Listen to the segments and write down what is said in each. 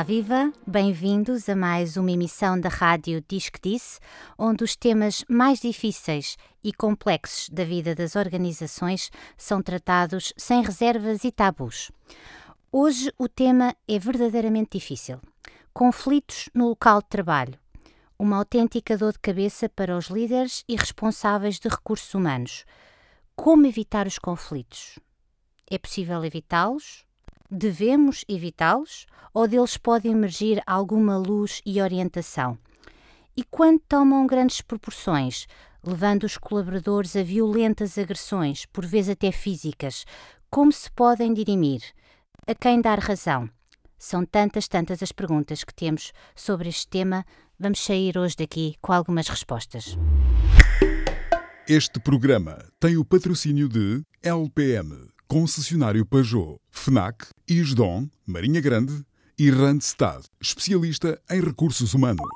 Olá, viva! Bem-vindos a mais uma emissão da rádio Diz que Disse, onde os temas mais difíceis e complexos da vida das organizações são tratados sem reservas e tabus. Hoje o tema é verdadeiramente difícil: conflitos no local de trabalho. Uma autêntica dor de cabeça para os líderes e responsáveis de recursos humanos. Como evitar os conflitos? É possível evitá-los? Devemos evitá-los ou deles pode emergir alguma luz e orientação? E quando tomam grandes proporções, levando os colaboradores a violentas agressões, por vezes até físicas, como se podem dirimir? A quem dar razão? São tantas, tantas as perguntas que temos sobre este tema. Vamos sair hoje daqui com algumas respostas. Este programa tem o patrocínio de LPM Concessionário Peugeot, FNAC, ISDON, Marinha Grande e Randstad, especialista em recursos humanos.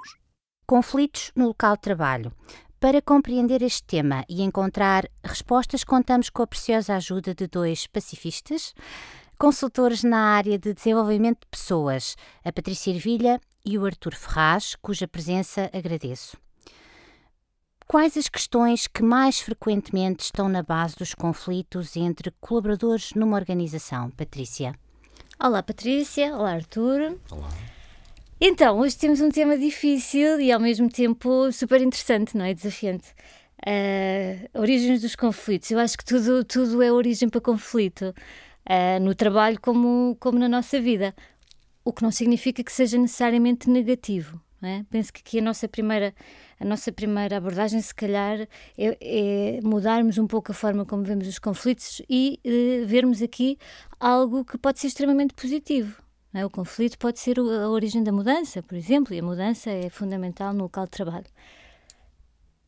Conflitos no local de trabalho. Para compreender este tema e encontrar respostas, contamos com a preciosa ajuda de dois pacifistas, consultores na área de desenvolvimento de pessoas, a Patrícia Ervilha e o Artur Ferraz, cuja presença agradeço. Quais as questões que mais frequentemente estão na base dos conflitos entre colaboradores numa organização, Patrícia? Olá, Patrícia. Olá, Arthur. Olá. Então, hoje temos um tema difícil e ao mesmo tempo super interessante, não é? Desafiante. Uh, origens dos conflitos. Eu acho que tudo, tudo é origem para conflito, uh, no trabalho como, como na nossa vida. O que não significa que seja necessariamente negativo. É? Penso que aqui a nossa primeira a nossa primeira abordagem, se calhar, é, é mudarmos um pouco a forma como vemos os conflitos e uh, vermos aqui algo que pode ser extremamente positivo. É? O conflito pode ser a origem da mudança, por exemplo, e a mudança é fundamental no local de trabalho.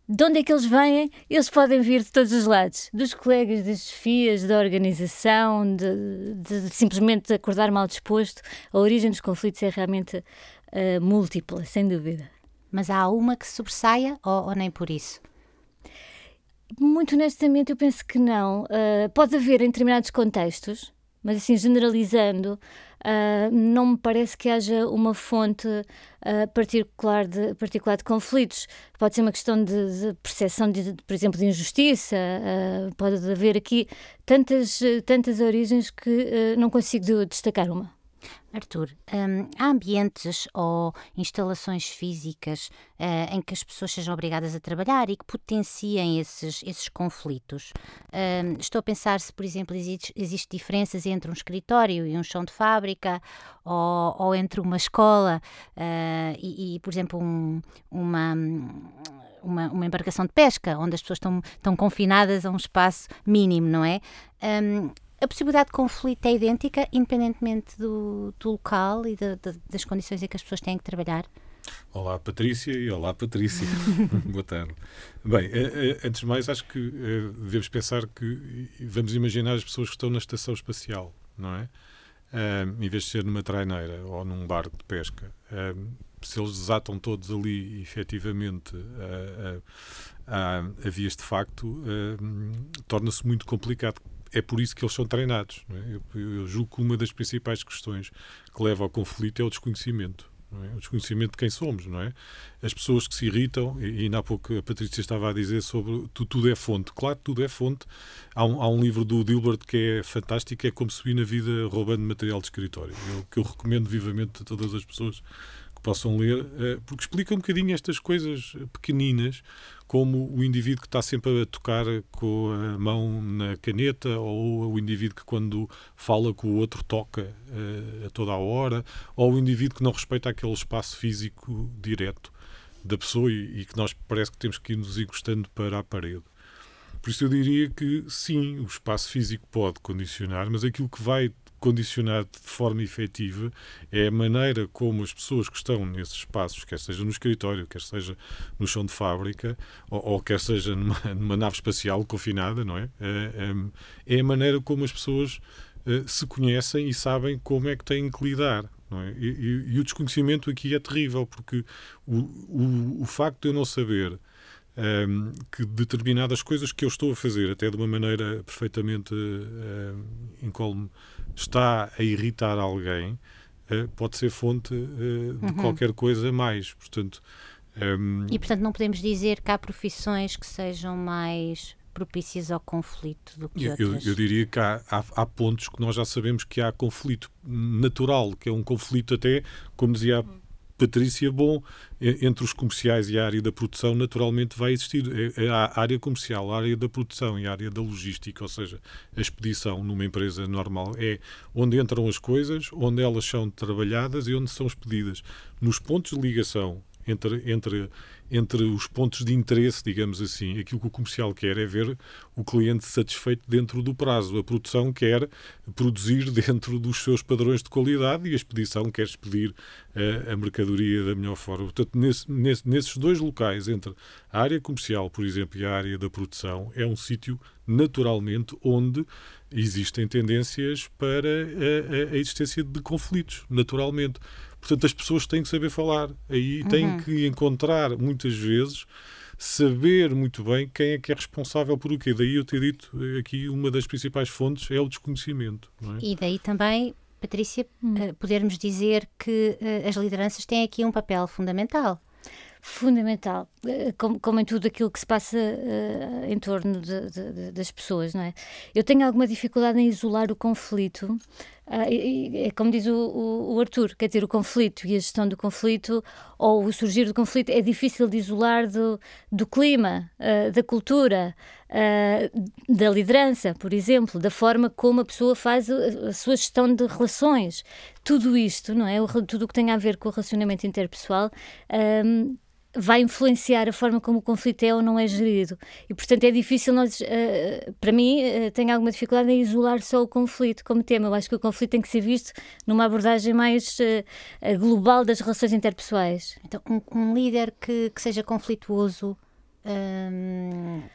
De onde é que eles vêm? Eles podem vir de todos os lados, dos colegas, das chefias, da organização, de, de, de, simplesmente acordar mal disposto. A origem dos conflitos é realmente uh, múltipla, sem dúvida. Mas há uma que sobressaia ou, ou nem por isso? Muito honestamente, eu penso que não. Uh, pode haver em determinados contextos, mas assim, generalizando, uh, não me parece que haja uma fonte uh, particular, de, particular de conflitos. Pode ser uma questão de, de percepção, de, de, por exemplo, de injustiça, pode haver aqui tantas, tantas origens que não consigo destacar uma. Arthur, um, há ambientes ou instalações físicas uh, em que as pessoas sejam obrigadas a trabalhar e que potenciem esses, esses conflitos? Um, estou a pensar se, por exemplo, existem existe diferenças entre um escritório e um chão de fábrica ou, ou entre uma escola uh, e, e, por exemplo, um, uma uma, uma, embarcação de pesca, onde as pessoas estão, estão confinadas a um espaço mínimo, não é? Um, a possibilidade de conflito é idêntica, independentemente do, do local e de, de, das condições em que as pessoas têm que trabalhar? Olá, Patrícia, e olá, Patrícia. Boa tarde. Bem, eh, eh, antes de mais, acho que eh, devemos pensar que vamos imaginar as pessoas que estão na estação espacial, não é? em vez de ser numa traineira ou num barco de pesca. se eles desatam todos ali, efetivamente, a, a, a vias de facto, torna-se muito complicado é por isso que eles são treinados. É? Eu, eu, julgo que uma das principais questões que leva ao conflito é o desconhecimento. É? O desconhecimento de quem somos, não é? As pessoas que se irritam, e ainda há pouco a Patrícia estava a dizer sobre tu, tudo é fonte. Claro, tudo é fonte. Há um, há um livro do Dilbert que é fantástico, é como subir na vida roubando material de escritório. Eu, que eu recomendo vivamente a todas as pessoas possam ler, eh, porque explica um bocadinho estas coisas pequeninas como o indivíduo que está sempre a tocar com a mão na caneta, ou o indivíduo que, quando fala com o outro, toca uh, a toda a hora, ou o indivíduo que não respeita aquele espaço físico direto da pessoa e que nós parece que temos que ir nos encostando para a parede. Por isso eu diria que sim, o espaço físico pode condicionar, mas aquilo que vai condicionar de forma efetiva é a maneira como as pessoas que estão nesses espaços, quer seja no escritório, quer seja no chão de fábrica, ou, ou quer seja numa, numa, nave espacial confinada, não é? É, é? é a maneira como as pessoas uh, se conhecem e sabem como é que têm que lidar. É? E, e, e, o desconhecimento aqui é terrível, porque o, o, o facto de eu não saber um, ehm, que determinadas coisas que eu estou a fazer, até de uma maneira perfeitamente um, incólume, está a irritar alguém, uh, pode ser fonte uh, de uhum. qualquer coisa mais. Portanto, um... Ehm, e, portanto, não podemos dizer que há profissões que sejam mais propícias ao conflito do que eu, outras? Eu, eu diria que há, há, há, pontos que nós já sabemos que há conflito natural, que é um conflito até, como dizia a Patrícia, bom, entre os comerciais e a área da produção, naturalmente vai existir é, é a área comercial, a área da produção e a área da logística, ou seja, a expedição numa empresa normal é onde entram as coisas, onde elas são trabalhadas e onde são expedidas. Nos pontos de ligação entre, entre entre os pontos de interesse, digamos assim. Aquilo que o comercial quer é ver o cliente satisfeito dentro do prazo. A produção quer produzir dentro dos seus padrões de qualidade e a expedição quer expedir uh, a mercadoria da melhor forma. Portanto, nesse, nesse, nesses dois locais, entre a área comercial, por exemplo, e a área da produção, é um sítio naturalmente onde existem tendências para a, a, a existência de conflitos, naturalmente. Portanto, as pessoas têm que saber falar. Aí uhum. têm que encontrar, muitas vezes, saber muito bem quem é que é responsável por o quê. Daí eu ter dito aqui uma das principais fontes é o desconhecimento. É? E daí também, Patrícia, hum. Eh, podermos dizer que uh, as lideranças têm aqui um papel fundamental fundamental, eh, como, como, em tudo aquilo que se passa uh, em torno de, de, das pessoas, não é? Eu tenho alguma dificuldade em isolar o conflito, é como diz o, o, o, Arthur, quer dizer, o conflito e a gestão do conflito, ou o surgir do conflito, é difícil de isolar do, do clima, uh, da cultura, da liderança, por exemplo, da forma como a pessoa faz a, sua gestão de relações. Tudo isto, não é? Tudo o que tem a ver com o relacionamento interpessoal. Um, vai influenciar a forma como o conflito é ou não é gerido. E, portanto, é difícil nós, uh, para mim, uh, tenho alguma dificuldade em isolar só o conflito como tema. Eu acho que o conflito tem que ser visto numa abordagem mais uh, global das relações interpessoais. Então, um, um líder que, que, seja conflituoso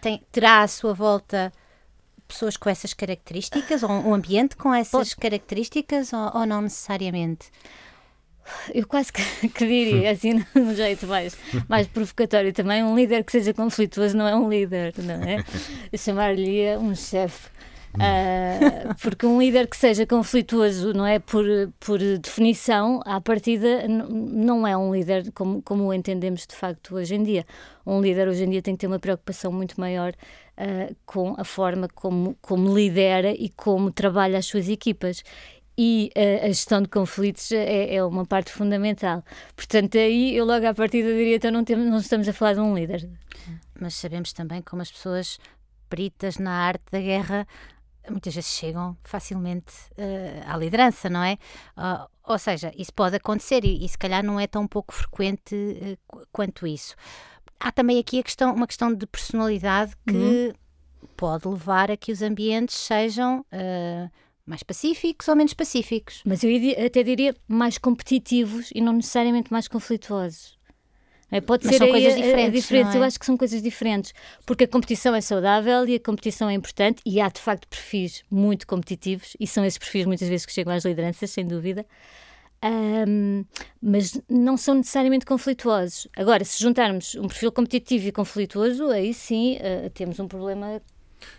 tem, terá à sua volta pessoas com essas características, ou um ambiente com essas características, ou, ou não necessariamente? eu quase que, que diria, assim, num jeito mais, mais provocatório também, um líder que seja conflituoso não é um líder, não é? Chamar-lhe um chefe. Uh, porque um líder que seja conflituoso, não é? Por, por definição, à partida, não é um líder como, como o entendemos de facto hoje em dia. Um líder hoje em dia tem que ter uma preocupação muito maior uh, com a forma como, como lidera e como trabalha as suas equipas e a, a gestão de conflitos é, é, uma parte fundamental. Portanto, aí eu logo à partida diria, então não, temos, não estamos a falar de um líder. Mas sabemos também como as pessoas peritas na arte da guerra muitas vezes chegam facilmente uh, à liderança, não é? Uh, ou seja, isso pode acontecer e, e, se calhar não é tão pouco frequente uh, quanto isso. Há também aqui questão, uma questão de personalidade que uhum. pode levar a que os ambientes sejam mais pacíficos ou menos pacíficos. Mas eu até diria mais competitivos e não necessariamente mais conflituosos. É, pode Mas ser são coisas diferentes. É? Eu acho que são coisas diferentes, porque a competição é saudável e a competição é importante e há de facto perfis muito competitivos e são esses perfis muitas vezes que chegam às lideranças, sem dúvida. Um, mas não são necessariamente conflituosos. Agora, se juntarmos um perfil competitivo e conflituoso, aí sim uh, temos um problema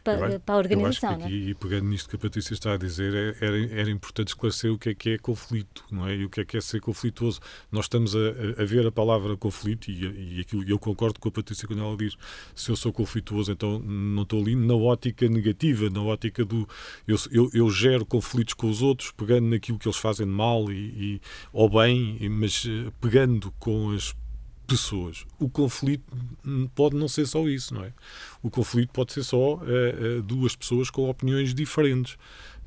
para, para a organização. Eu acho que aqui, e pegando nisto que a Patrícia está a dizer, é, era, era importante esclarecer o que é que é conflito não é? e o que é que é ser conflituoso. Nós estamos a, a ver a palavra conflito e, e aquilo, eu concordo com a Patrícia quando ela diz se eu sou conflituoso, então não estou ali na ótica negativa, na ótica do eu, eu, eu gero conflitos com os outros, pegando naquilo que eles fazem de mal e, e ou bem, mas eh, pegando com as pessoas. O conflito pode não ser só isso, não é? O conflito pode ser só uh, duas pessoas com opiniões diferentes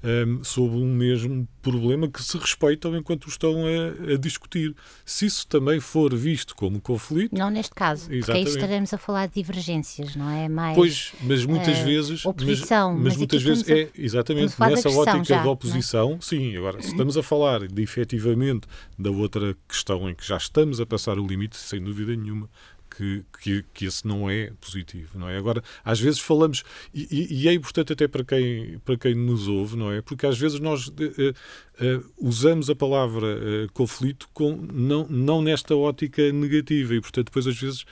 um, ehm, sobre um mesmo problema que se respeitam enquanto estão a, a, discutir. Se isso também for visto como conflito. Não neste caso, exatamente. porque aí estaremos a falar de divergências, não é? Mais, pois, mas muitas uh, vezes. Oposição. Mas, mas muitas vezes é, exatamente, nessa ótica já, de é? oposição, é? sim. Agora, se estamos a falar de efetivamente da outra questão em que já estamos a passar o limite, sem dúvida nenhuma que, que, que, esse não é positivo, não é? Agora, às vezes falamos, e, e, é importante até para quem, para quem nos ouve, não é? Porque às vezes nós uh, uh, usamos a palavra uh, conflito com, não, não nesta ótica negativa e, portanto, depois às vezes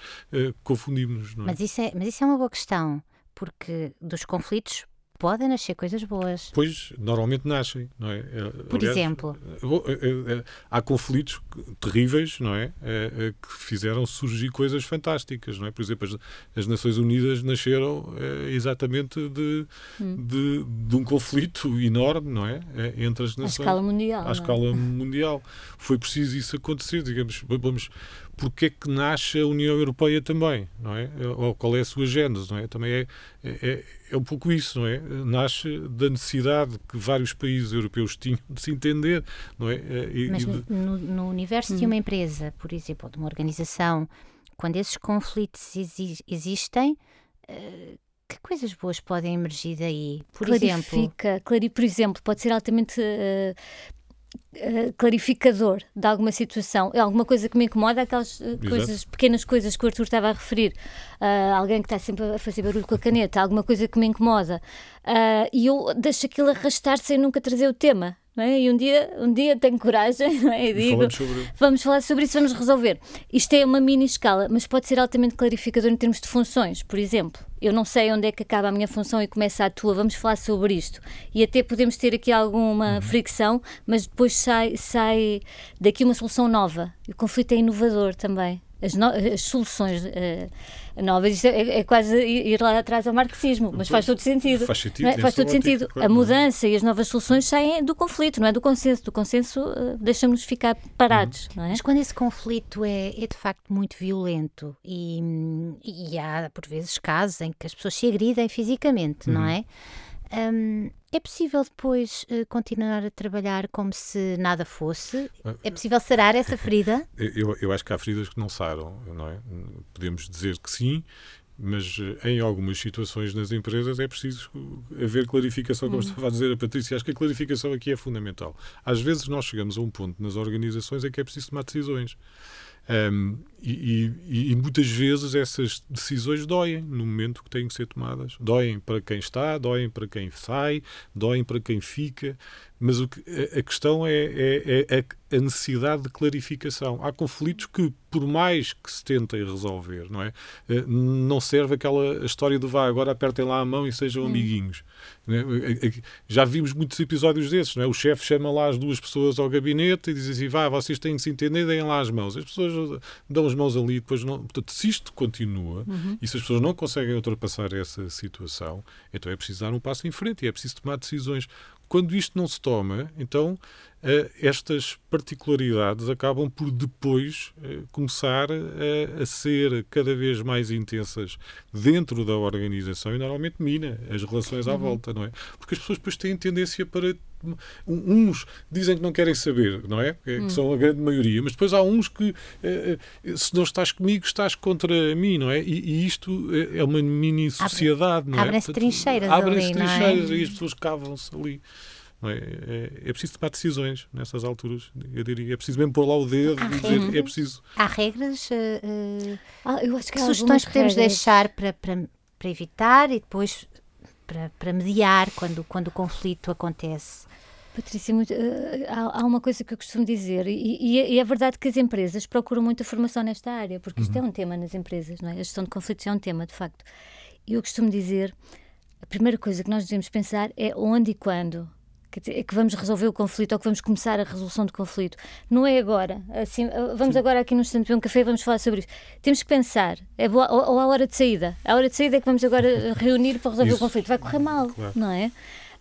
confundimos, não é? Mas isso é, mas isso é uma boa questão, porque dos conflitos podem nascer coisas boas. Pois, normalmente nascem, não é? Por Aliás, exemplo? Eh, eh, há conflitos terríveis, não é? Eh, que fizeram surgir coisas fantásticas, não é? Por exemplo, as, as Nações Unidas nasceram exatamente de, hum. de, de, um conflito enorme, não é? Entre as nações. À escala mundial. À é? escala mundial. Foi preciso isso acontecer, digamos, vamos porque é que nasce a União Europeia também, não é? Ou qual é a sua gênese, não é? Também é, é, é um pouco isso, não é? Nasce da necessidade que vários países europeus tinham de se entender, não é? E, Mas no, no, universo hum. de uma empresa, por exemplo, de uma organização, quando esses conflitos existem, uh, que coisas boas podem emergir daí? Por Clarifica, exemplo, clari, por exemplo, pode ser altamente uh, Uh, clarificador de alguma situação, é alguma coisa que me incomoda, aquelas uh, coisas, pequenas coisas que o Arthur estava a referir, uh, alguém que está sempre a fazer barulho com a caneta, alguma coisa que me incomoda, e eu deixo aquilo arrastar sem nunca trazer o tema. É? E um dia, um dia tenho coragem é? e digo: sobre... vamos falar sobre isso, vamos resolver. Isto é uma mini escala, mas pode ser altamente clarificador em termos de funções. Por exemplo, eu não sei onde é que acaba a minha função e começa a tua, vamos falar sobre isto. E até podemos ter aqui alguma uhum. fricção, mas depois sai, sai daqui uma solução nova. E o conflito é inovador também as, no, as soluções uh, novas. Isto é, é, quase ir lá atrás ao marxismo, mas faz todo sentido. Faz sentido. É? Faz todo sentido. Claro, a é? mudança e as novas soluções saem do conflito, não é do consenso. Do consenso uh, deixa-nos ficar parados. Uhum. É? Mas quando esse conflito é, é de facto muito violento e, e, há por vezes casos em que as pessoas se agridem fisicamente, uhum. não é? Um, é possível depois uh, continuar a trabalhar como se nada fosse? É possível sarar essa ferida? Eu, eu acho que há feridas que não saram, não é? Podemos dizer que sim, mas eh, em algumas situações nas empresas é preciso haver clarificação, como hum. estava a dizer a Patrícia. Acho que a clarificação aqui é fundamental. Às vezes nós chegamos a um ponto nas organizações em que é preciso tomar decisões. Um, e, e, e, muitas vezes essas decisões doem no momento que têm que ser tomadas. Doem para quem está, doem para quem sai, doem para quem fica. Mas o que, a, a questão é, é, é, a necessidade de clarificação. Há conflitos que, por mais que se tentem resolver, não é? Eh, não serve aquela história do vá, agora apertem lá a mão e sejam hum. amiguinhos. É? Já vimos muitos episódios desses, não é? O chefe chama lá as duas pessoas ao gabinete e diz assim: vá, vocês têm que se entender, deem lá as mãos. As pessoas dão as mãos ali, depois não. Portanto, se isto continua uhum. e se as pessoas não conseguem ultrapassar essa situação, então é preciso dar um passo em frente e é preciso tomar decisões. Quando isto não se toma, então uh, estas particularidades acabam por depois uh, começar a, a, ser cada vez mais intensas dentro da organização e normalmente mina as relações à uhum. volta, não é? Porque as pessoas depois têm tendência para uns dizem que não querem saber, não é? Que, hum. são a grande maioria, mas depois há uns que eh, se não estás comigo, estás contra mim, não é? E, e isto é uma mini sociedade, Abre, não é? Abrem-se trincheiras Abrem-se ali, trincheiras é? e as pessoas cavam-se ali. É? É, é, preciso tomar decisões nessas alturas. Eu diria, é preciso mesmo pôr lá o dedo há e dizer, é preciso. Há regras, uh, ah, eu acho que, que sugestões podemos regras. deixar para, para, para evitar e depois para, para mediar quando, quando o conflito acontece? Patrícia, muito, uh, há, há, uma coisa que eu costumo dizer, e, e, é, e, é verdade que as empresas procuram muita formação nesta área, porque isto é uhum. um tema nas empresas, não é? A gestão de conflitos é um tema, de facto. E eu costumo dizer, a primeira coisa que nós devemos pensar é onde e quando é que vamos resolver o conflito ou que vamos começar a resolução do conflito. Não é agora. Assim, ah, vamos Sim. agora aqui no instante beber um café e vamos falar sobre isso. Temos que pensar. É boa, ou, ou a hora de saída. A hora de saída é que vamos agora reunir para resolver isso. o conflito. Vai correr mal, claro. não é?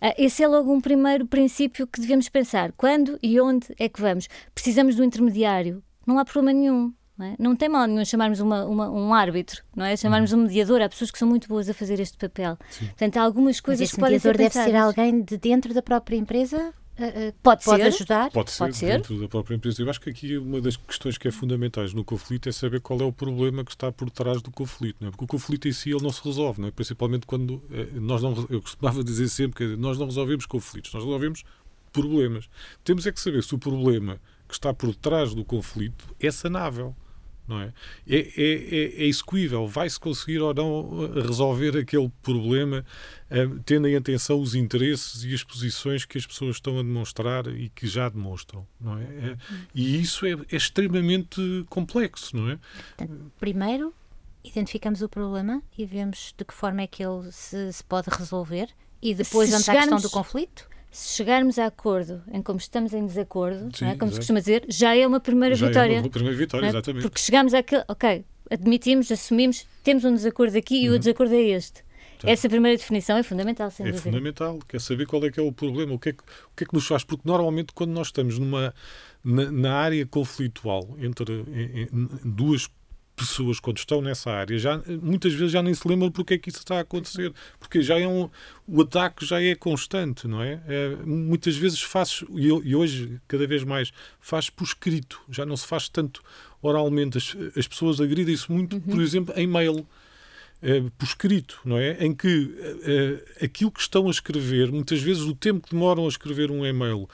Ah, esse é logo um primeiro princípio que devemos pensar. Quando e onde é que vamos? Precisamos do intermediário. Não há problema nenhum. Não, é? não tem mal nenhum chamarmos uma, uma, um árbitro, não é? Chamarmos um mediador. Há pessoas que são muito boas a fazer este papel. Sim. Portanto, há algumas coisas que podem ser mediador deve ser alguém de dentro da própria empresa? Uh, uh, pode, pode ser, ajudar? Pode ser, pode ser dentro da própria empresa. Eu acho que aqui uma das questões que é fundamentais no conflito é saber qual é o problema que está por trás do conflito. Não é? Porque o conflito em si ele não se resolve, não é? principalmente quando eh, nós não. Eu costumava dizer sempre que nós não resolvemos conflitos, nós resolvemos problemas. Temos é que saber se o problema que está por trás do conflito é sanável. Não é? É, é, é, é execuível, vai-se conseguir ou não resolver aquele problema, uh, tendo em atenção os interesses e as posições que as pessoas estão a demonstrar e que já demonstram, não é? é e isso é, é, extremamente complexo, não é? Portanto, primeiro, identificamos o problema e vemos de que forma é que ele se, se pode resolver e depois se a questão do conflito? Se chegarmos a acordo em como estamos em desacordo, Sim, é? como se costuma dizer, já é uma primeira já vitória. É uma primeira vitória, é? exatamente. Porque chegamos àquele, ok, admitimos, assumimos, temos um desacordo aqui uhum. e o uhum. desacordo é este. Tá. Essa primeira definição é fundamental, sem é dúvida. É fundamental, quer saber qual é que é o problema, o que é que, o que, é que nos faz, porque normalmente quando nós estamos numa, na, na área conflitual entre em, em, duas pessoas quando estão nessa área já muitas vezes já nem se lembram porque é que isso está a acontecer porque já é um o ataque já é constante não é, é muitas vezes faz e, e, hoje cada vez mais faz por escrito já não se faz tanto oralmente as, as pessoas agridem-se muito uhum. por exemplo em mail é, por escrito, não é? Em que é, aquilo que estão a escrever, muitas vezes o tempo que demoram a escrever um e-mail,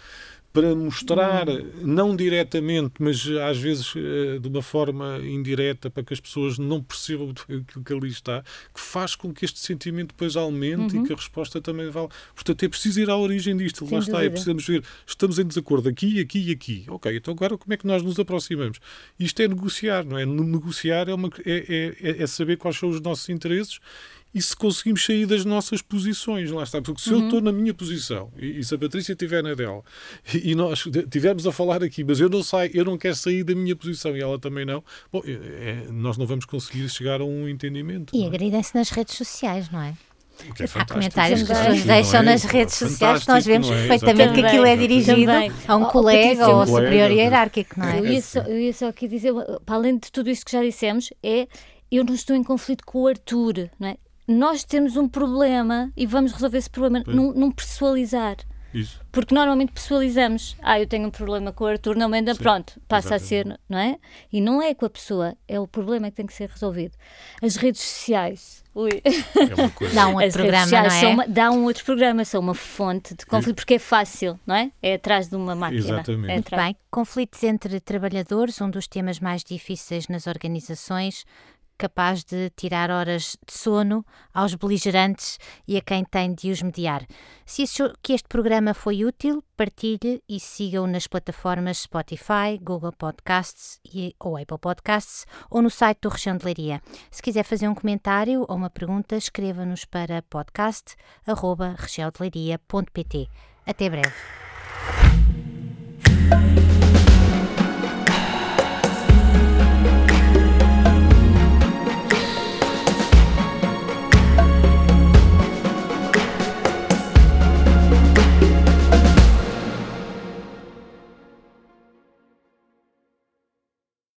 para mostrar, não diretamente, mas às vezes eh, de uma forma indireta, para que as pessoas não percebam aquilo que ali está, que faz com que este sentimento depois aumente uhum. e que a resposta também vale. Portanto, é preciso ir à origem disto. Sem Lá está, é precisamos ver, estamos em desacordo aqui, aqui e aqui. Ok, então agora como é que nós nos aproximamos? Isto é negociar, não é? Negociar é, uma, é, é, é saber quais são os nossos interesses e se conseguimos sair das nossas posições, lá está. Porque se uhum. eu estou na minha posição e, e, se a Patrícia estiver na dela e, e nós estivermos a falar aqui, mas eu não saio, eu não quero sair da minha posição e ela também não, bom, é, é nós não vamos conseguir chegar a um entendimento. E é? agridem-se nas redes sociais, não é? Que é Há comentários que as pessoas deixam é? nas redes sociais nós vemos é? perfeitamente que aquilo é dirigido também. a um colega ou superior hierárquico, não é? Eu ia, só, eu ia só aqui dizer, para além de tudo isto que já dissemos, é eu não estou em conflito com o Arthur, não é? Nós temos um problema e vamos resolver esse problema, num, num pessoalizar. Isso. Porque normalmente pessoalizamos. Ah, eu tenho um problema com o Arthur, não me anda, Sim, pronto, passa exatamente. a ser, não é? E não é com a pessoa, é o problema que tem que ser resolvido. As redes sociais. Ui. É uma coisa. Dá um outro As programa, redes sociais não é? Uma, dá um outro programa, são uma fonte de conflito, porque é fácil, não é? É atrás de uma máquina. Exatamente. É Muito bem. Conflitos entre trabalhadores, um dos temas mais difíceis nas organizações capaz de tirar horas de sono aos beligerantes e a quem tem de os mediar. Se achou que este programa foi útil, partilhe e siga-o nas plataformas Spotify, Google Podcasts e, ou Apple Podcasts ou no site do Leiria. Se quiser fazer um comentário ou uma pergunta, escreva-nos para podcast.regiãodeleiria.pt. Até breve.